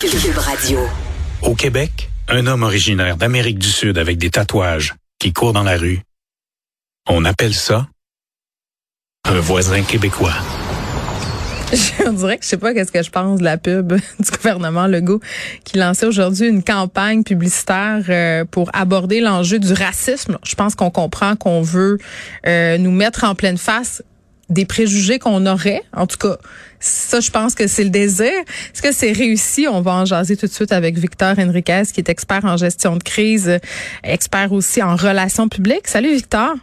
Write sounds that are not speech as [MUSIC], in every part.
Cube Radio. Au Québec, un homme originaire d'Amérique du Sud avec des tatouages qui court dans la rue. On appelle ça un voisin québécois. [LAUGHS] On dirait que je sais pas qu'est-ce que je pense de la pub [LAUGHS] du gouvernement Legault qui lançait aujourd'hui une campagne publicitaire euh, pour aborder l'enjeu du racisme. Je pense qu'on comprend qu'on veut euh, nous mettre en pleine face des préjugés qu'on aurait. En tout cas, ça, je pense que c'est le désir. Est-ce que c'est réussi? On va en jaser tout de suite avec Victor Henriquez, qui est expert en gestion de crise, expert aussi en relations publiques. Salut, Victor.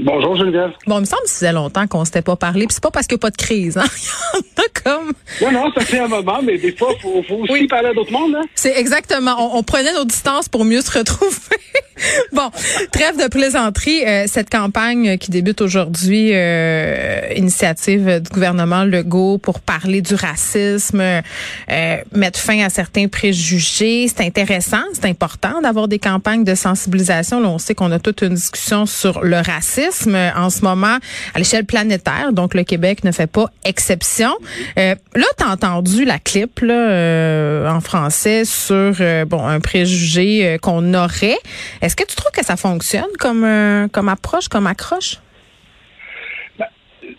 Bonjour Geneviève. Bon, il me semble que ça faisait longtemps qu'on s'était pas parlé. Puis c'est pas parce qu'il n'y a pas de crise. Hein? [LAUGHS] il y en a comme. Non, non, ça fait un moment, mais des fois, il faut, faut, aussi parler à d'autres mondes. Hein? C'est exactement. On, on, prenait nos distances pour mieux se retrouver. [LAUGHS] bon, trêve de plaisanterie. Euh, cette campagne qui débute aujourd'hui, euh, initiative du gouvernement Legault pour parler du racisme, euh, mettre fin à certains préjugés. C'est intéressant, c'est important d'avoir des campagnes de sensibilisation. Là, on sait qu'on a toute une discussion sur le racisme en ce moment à l'échelle planétaire. Donc, le Québec ne fait pas exception. Là, tu as entendu la clip là, en français sur bon un préjugé qu'on aurait. Est-ce que tu trouves que ça fonctionne comme, comme approche, comme accroche?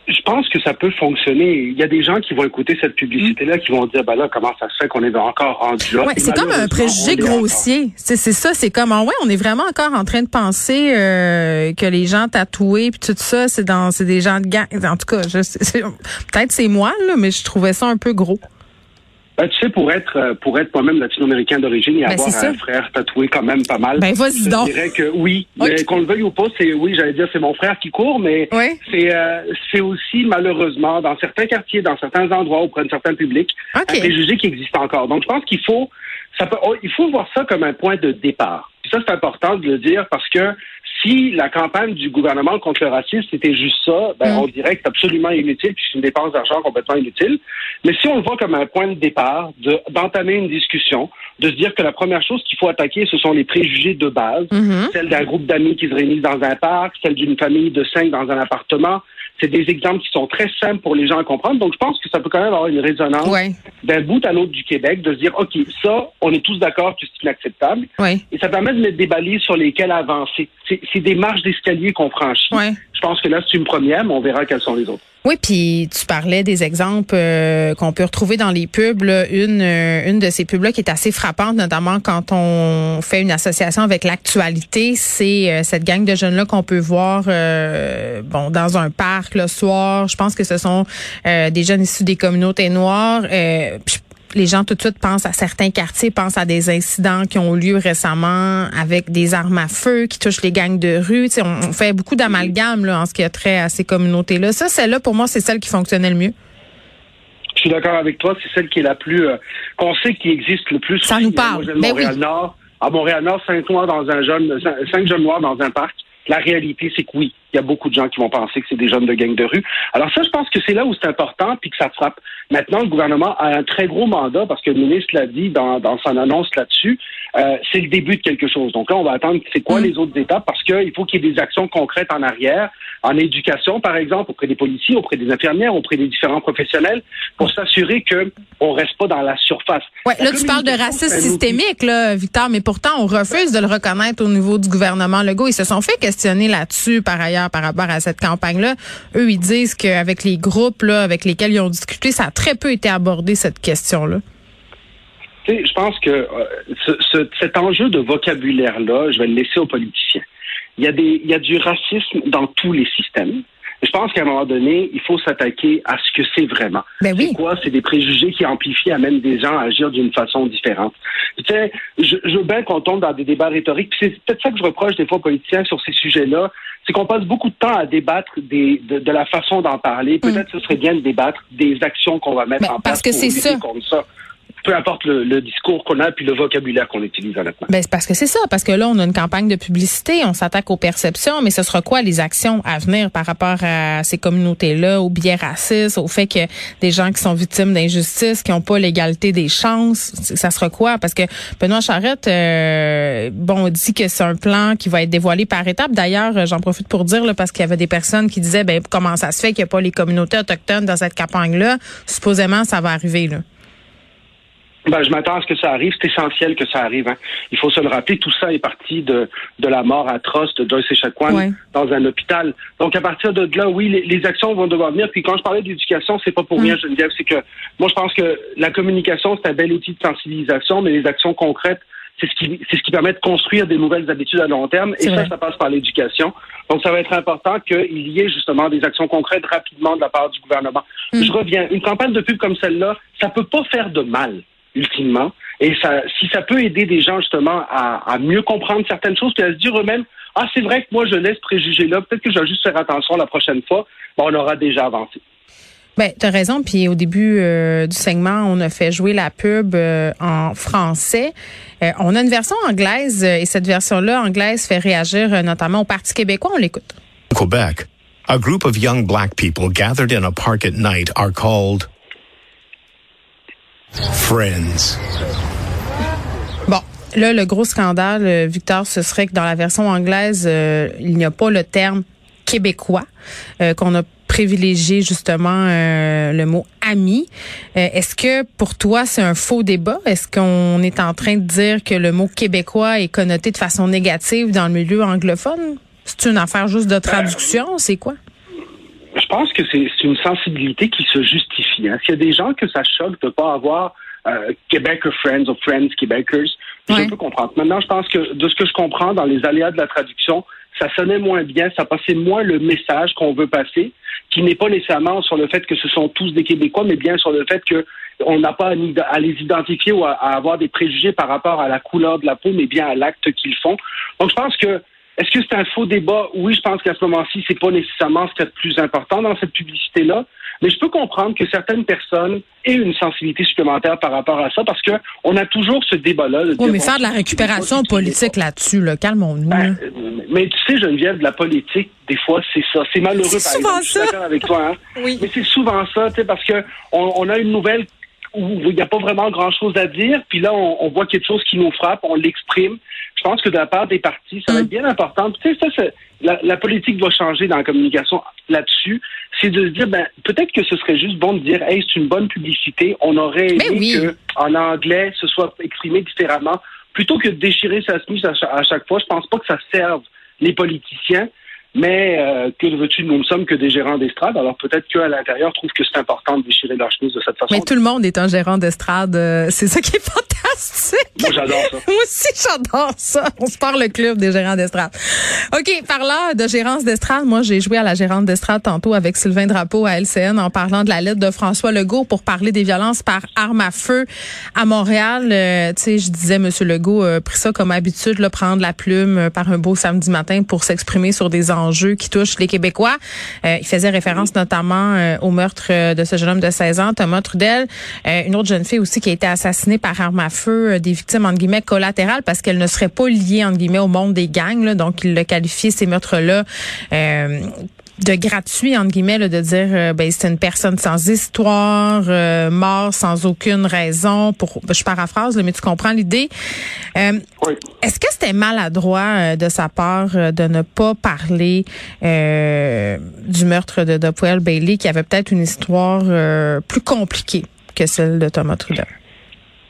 je pense que ça peut fonctionner. Il y a des gens qui vont écouter cette publicité-là, qui vont dire, ben là, comment ça se fait qu'on est encore rendu là? Ouais, c'est comme un préjugé grossier. C'est ça, c'est comme, ouais, on est vraiment encore en train de penser euh, que les gens tatoués puis tout ça, c'est dans, c'est des gens de gang. En tout cas, peut-être c'est moi là, mais je trouvais ça un peu gros. Ben, tu sais, pour être euh, pour être moi-même latino-américain d'origine et ben, avoir un frère tatoué quand même pas mal. Ben vas-y donc. Je dirais que oui, mais qu'on le veuille ou pas, c'est oui, j'allais dire c'est mon frère qui court, mais c'est euh, c'est aussi malheureusement dans certains quartiers, dans certains endroits auprès de certains publics, un préjugé qui existe encore. Donc je pense qu'il faut ça peut, oh, il faut voir ça comme un point de départ. Puis ça c'est important de le dire parce que si la campagne du gouvernement contre le racisme c'était juste ça, ben, mm. on dirait que c'est absolument inutile, puis c'est une dépense d'argent complètement inutile. Mais si on le voit comme un point de départ, d'entamer une discussion, de se dire que la première chose qu'il faut attaquer, ce sont les préjugés de base, mm-hmm. celle d'un groupe d'amis qui se réunissent dans un parc, celle d'une famille de cinq dans un appartement, c'est des exemples qui sont très simples pour les gens à comprendre. Donc, je pense que ça peut quand même avoir une résonance d'un bout à l'autre du Québec, de se dire, OK, ça, on est tous d'accord que c'est inacceptable. Et ça permet de mettre des balises sur lesquelles avancer. C'est des marches d'escalier qu'on franchit. Je pense que là, c'est une première, mais on verra quelles sont les autres. Oui, puis tu parlais des exemples euh, qu'on peut retrouver dans les pubs. Une, euh, une de ces pubs-là qui est assez frappante, notamment quand on fait une association avec l'actualité, c'est euh, cette gang de jeunes-là qu'on peut voir bon dans un parc le soir. Je pense que ce sont des jeunes issus des communautés noires les gens tout de suite pensent à certains quartiers, pensent à des incidents qui ont eu lieu récemment avec des armes à feu qui touchent les gangs de rue. on, on fait beaucoup d'amalgame en ce qui a trait à ces communautés-là. Ça, celle-là, pour moi, c'est celle qui fonctionnait le mieux. Je suis d'accord avec toi. C'est celle qui est la plus euh, qu'on sait qui existe le plus. Ça nous parle. À Montréal-Nord, à Montréal-Nord, cinq noirs dans un jeune, cinq jeunes noirs dans un parc. La réalité, c'est que oui, il y a beaucoup de gens qui vont penser que c'est des jeunes de gang de rue. Alors ça, je pense que c'est là où c'est important, puis que ça frappe. Maintenant, le gouvernement a un très gros mandat, parce que le ministre l'a dit dans, dans son annonce là-dessus, euh, c'est le début de quelque chose. Donc là, on va attendre c'est quoi mm. les autres étapes, parce qu'il faut qu'il y ait des actions concrètes en arrière, en éducation, par exemple, auprès des policiers, auprès des infirmières, auprès des différents professionnels, pour s'assurer que on reste pas dans la surface. Ouais, là, tu parles de racisme systémique, là, Victor, mais pourtant, on refuse de le reconnaître au niveau du gouvernement Legault. Ils se sont fait questionner là-dessus, par ailleurs, par rapport à cette campagne-là. Eux, ils disent qu'avec les groupes là, avec lesquels ils ont discuté, ça a très peu été abordé, cette question-là. Je pense que euh, cet enjeu de vocabulaire-là, je vais le laisser aux politiciens. Il y, a des, il y a du racisme dans tous les systèmes. Je pense qu'à un moment donné, il faut s'attaquer à ce que c'est vraiment. Ben oui. C'est quoi? C'est des préjugés qui amplifient, amènent des gens à agir d'une façon différente. Tu sais, je, je veux bien qu'on tombe dans des débats rhétoriques. C'est peut-être ça que je reproche des fois aux politiciens sur ces sujets-là. C'est qu'on passe beaucoup de temps à débattre des, de, la façon d'en parler. Peut-être que mm. ce serait bien de débattre des actions qu'on va mettre en place parce que c'est ça peu importe le, discours qu'on a puis le vocabulaire qu'on utilise honnêtement. Ben, c'est parce que c'est ça, parce que là, on a une campagne de publicité, on s'attaque aux perceptions, mais ce sera quoi les actions à venir par rapport à ces communautés-là, aux biais racistes, au fait que des gens qui sont victimes d'injustice, qui n'ont pas l'égalité des chances, ça sera quoi? Parce que Benoît Charette, euh, bon, dit que c'est un plan qui va être dévoilé par étapes. D'ailleurs, j'en profite pour dire, là, parce qu'il y avait des personnes qui disaient, ben, comment ça se fait qu'il n'y a pas les communautés autochtones dans cette campagne-là? Supposément, ça va arriver, là. Ben, je m'attends à ce que ça arrive. C'est essentiel que ça arrive. Hein. Il faut se le rappeler. Tout ça est parti de, de la mort atroce de Joyce Echaquan dans un hôpital. Donc, à partir de là, oui, les, actions vont devoir venir. Puis, quand je parlais d'éducation, c'est pas pour mm. rien, Geneviève. C'est que moi, je pense que la communication, c'est un bel outil de sensibilisation, mais les actions concrètes, c'est ce qui c'est ce qui permet de construire des nouvelles habitudes à long terme. Et ça, ça passe par l'éducation. Donc, ça va être important qu'il y ait justement des actions concrètes rapidement de la part du gouvernement. Mm. Je reviens. Une campagne de pub comme celle-là, ça peut pas faire de mal ultimement. Et ça, si ça peut aider des gens justement à, mieux comprendre certaines choses, puis à se dire eux-mêmes, ah, c'est vrai que moi, je laisse préjuger là, peut-être que je vais juste faire attention la prochaine fois, on aura déjà avancé. Ben, tu as raison. Puis au début euh, du segment, on a fait jouer la pub euh, en français. Euh, on a une version anglaise et cette version-là anglaise fait réagir notamment au Parti québécois. On l'écoute. Quebec, a group of young black people gathered in a park at night are called Friends. Bon, là, le gros scandale, euh, Victor, ce serait que dans la version anglaise, euh, il n'y a pas le terme québécois, euh, qu'on a privilégié justement le mot ami. Est-ce que pour toi c'est un faux débat? Est-ce qu'on est en train de dire que le mot québécois est connoté de façon négative dans le milieu anglophone? C'est une affaire juste de traduction C'est quoi? Je pense que c'est une sensibilité qui se justifie. Hein. S'il y a des gens que ça choque de ne pas avoir euh, Québec Friends ou Friends Québecers, je peux comprendre. Maintenant, je pense que de ce que je comprends dans les aléas de la traduction, ça sonnait moins bien, ça passait moins le message qu'on veut passer, qui n'est pas nécessairement sur le fait que ce sont tous des Québécois, mais bien sur le fait que on n'a pas à, les identifier ou à, avoir des préjugés par rapport à la couleur de la peau, mais bien à l'acte qu'ils font. Donc, je pense que est-ce que c'est un faux débat? Oui, je pense qu'à ce moment-ci, c'est pas nécessairement ce qui est le plus important dans cette publicité-là. Mais je peux comprendre que certaines personnes aient une sensibilité supplémentaire par rapport à ça parce que on a toujours ce débat-là. Oui, mais faire de la récupération politique là-dessus, là, calmons-nous. Ben, mais tu sais, Geneviève, de la politique, des fois, c'est ça. C'est malheureux, par exemple. Je suis d'accord avec toi. Hein? Oui. Mais c'est souvent ça, tu sais, parce que on a une nouvelle où il n'y a pas vraiment grand-chose à dire, puis là, on, voit quelque chose qui nous frappe, on l'exprime. Je pense que de la part des partis, ça va être mm. bien important. Tu sais, ça, la, la, politique va changer dans la communication là-dessus. C'est de se dire, ben, peut-être que ce serait juste bon de dire, hey, c'est une bonne publicité. On aurait aimé oui. que en anglais, ce soit exprimé différemment. Plutôt que de déchirer sa chemise à chaque fois, je pense pas que ça serve les politiciens. Mais euh, que veux-tu, nous ne sommes que des gérants d'estrade. Alors peut-être qu'à l'intérieur trouvent que c'est important de déchirer leur chemise de cette façon. Mais tout le monde est un gérant d'estrade. Euh, c'est ça qui est [LAUGHS] fantastique. Moi, j'adore ça. Moi aussi, j'adore ça. On se parle le club des gérants d'estrade. OK, parlant de gérance d'estrade, moi, j'ai joué à la gérante d'estrade tantôt avec Sylvain Drapeau à LCN en parlant de la lettre de François Legault pour parler des violences par arme à feu à Montréal. Euh, tu sais, je disais, Monsieur Legault a pris ça comme habitude, là, prendre la plume par un beau samedi matin pour s'exprimer sur des enjeux enjeux qui touchent les Québécois. Euh, il faisait référence notamment euh, au meurtre euh, de ce jeune homme de 16 ans, Thomas Trudel. une autre jeune fille aussi qui a été assassinée par arme à feu, des victimes, entre guillemets, collatérales parce qu'elle ne serait pas liée, entre guillemets, au monde des gangs. Donc, il a qualifié ces meurtres-là de gratuit entre guillemets de dire euh, ben c'est une personne sans histoire euh, mort sans aucune raison pour ben, je paraphrase mais tu comprends l'idée. Euh, est-ce que c'était maladroit de sa part de ne pas parler du meurtre de Dopwell Bailey qui avait peut-être une histoire plus compliquée que celle de Thomas Trudeau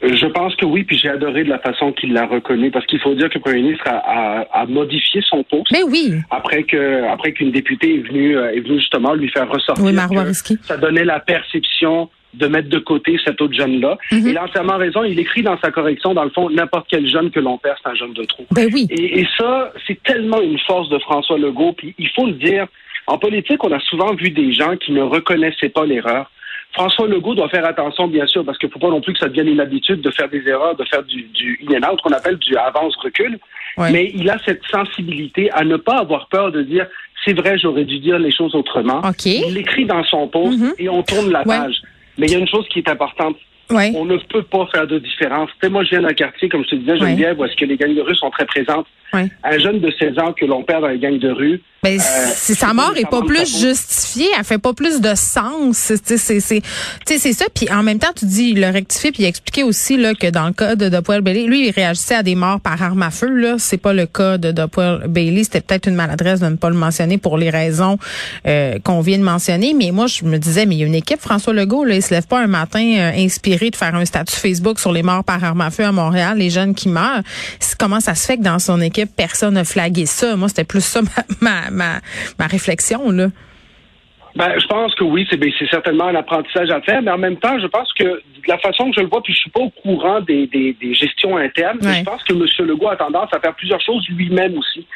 je pense que oui, puis j'ai adoré de la façon qu'il l'a reconnu, parce qu'il faut dire que le premier ministre a, a, modifié son poste. Mais oui. Après que, après qu'une députée est venue, euh, est venue justement lui faire ressortir. Oui, ça donnait la perception de mettre de côté cet autre jeune-là. Mhm. Il a entièrement raison. Il écrit dans sa correction, dans le fond, n'importe quel jeune que l'on perd, c'est un jeune de trop. Ben oui. Et, et ça, c'est tellement une force de François Legault. Puis il faut le dire, en politique, on a souvent vu des gens qui ne reconnaissaient pas l'erreur. François Legault doit faire attention, bien sûr, parce qu'il ne faut pas non plus que ça devienne une habitude de faire des erreurs, de faire du, du in and out, qu'on appelle du avance-recul. Mais il a cette sensibilité à ne pas avoir peur de dire c'est vrai, j'aurais dû dire les choses autrement. Il l'écrit dans son poste mm-hmm. et on tourne la page. Mais il y a une chose qui est importante. On ne peut pas faire de différence. Tu sais, moi, je viens d'un quartier, comme je te disais, Geneviève, où est-ce que les gangs de rue sont très présentes. Un jeune de 16 ans que l'on perd dans les gangs de rue, Ben, si sa mort est pas plus justifiée, elle fait pas plus de sens. C'est c'est ça. Puis en même temps, tu dis, il l'a rectifié, puis expliqué aussi là que dans le cas de Dopuel Bailey, lui, il réagissait à des morts par arme à feu. Là, c'est pas le cas de Dopuel Bailey. C'était peut-être une maladresse de ne pas le mentionner pour les raisons euh, qu'on vient de mentionner. Mais moi, je me disais, mais il y a une équipe, François Legault, là, il se lève pas un matin euh, inspiré de faire un statut Facebook sur les morts par arme à feu à Montréal, les jeunes qui meurent. Comment ça se fait que dans son équipe, personne n'a flagué ça? Moi, c'était plus ça [LAUGHS] ma, ma, ma, réflexion, là. Ben, je pense que oui, c'est certainement un apprentissage à faire, mais en même temps, je pense que de la façon que je le vois, puis je suis pas au courant des, des, gestions internes, mais je pense que M. Legault a tendance à faire plusieurs choses lui-même aussi.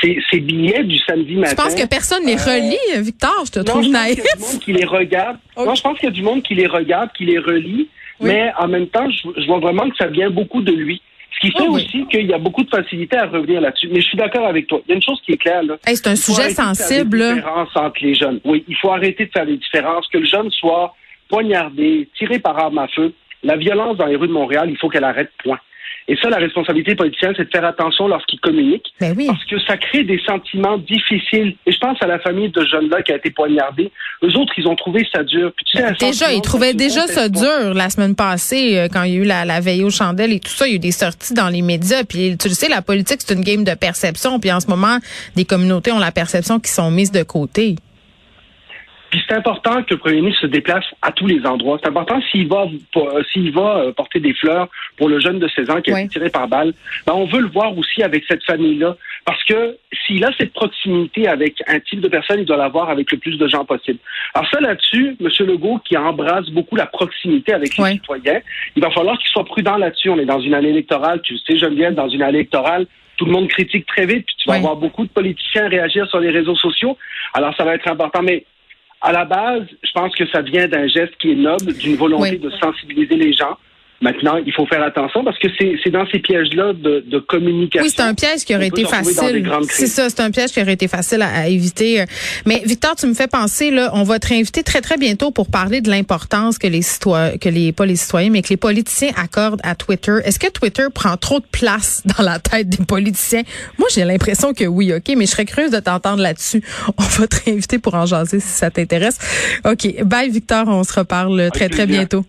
Ces, billets du samedi matin. Je pense que personne ne les euh, relit, Victor, je te trouve naïf. Il y a du monde qui les regarde. Non, je pense qu'il y a du monde qui les regarde, qui les relit, mais en même temps, je vois vraiment que ça vient beaucoup de lui. Ce qui fait ah aussi qu'il y a beaucoup de facilité à revenir là-dessus. Mais je suis d'accord avec toi. Il y a une chose qui est claire. Là. c'est un sujet sensible. Il différence entre les jeunes. Oui, il faut arrêter de faire des différences. Que le jeune soit poignardé, tiré par arme à feu. La violence dans les rues de Montréal, il faut qu'elle arrête, point. Et ça, la responsabilité politicienne, c'est de faire attention lorsqu'ils communiquent. Ben parce que ça crée des sentiments difficiles. Et je pense à la famille de jeunes-là qui a été poignardée. Eux autres, ils ont trouvé ça dur. Ben, déjà, ils trouvaient déjà ça dur la semaine passée, euh, quand il y a eu la, la veille aux chandelles et tout ça. Il y a eu des sorties dans les médias. Puis tu le sais, la politique, c'est une game de perception. Puis en ce moment, des communautés ont la perception qu'ils sont mises de côté. Puis c'est important que le premier ministre se déplace à tous les endroits. C'est important s'il va s'il va euh, porter des fleurs pour le jeune de 16 ans qui a été tiré par balle. Ben on veut le voir aussi avec cette famille-là. Parce que s'il a cette proximité avec un type de personne, il doit l'avoir avec le plus de gens possible. Alors ça là-dessus, M. Legault qui embrasse beaucoup la proximité avec les citoyens, il va falloir qu'il soit prudent là-dessus. On est dans une année électorale, tu sais, Geneviève, dans une année électorale, tout le monde critique très vite, puis tu vas avoir beaucoup de politiciens réagir sur les réseaux sociaux. Alors ça va être important. Mais à la base, je pense que ça vient d'un geste qui est noble, d'une volonté de sensibiliser les gens. Maintenant, il faut faire attention parce que c'est dans ces pièges-là de, de, communication. Oui, c'est un piège qui aurait été facile. C'est ça, c'est un piège qui aurait été facile à, éviter. Mais Victor, tu me fais penser là, on va te réinviter très très bientôt pour parler de l'importance que les citoyens, que les pas les citoyens, mais que les politiciens accordent à Twitter. Est-ce que Twitter prend trop de place dans la tête des politiciens? Moi, j'ai l'impression que oui, ok, mais je serais curieuse de t'entendre là-dessus. [LAUGHS] On va te réinviter pour en jaser si ça t'intéresse. Ok, bye Victor, on se reparle très très bientôt.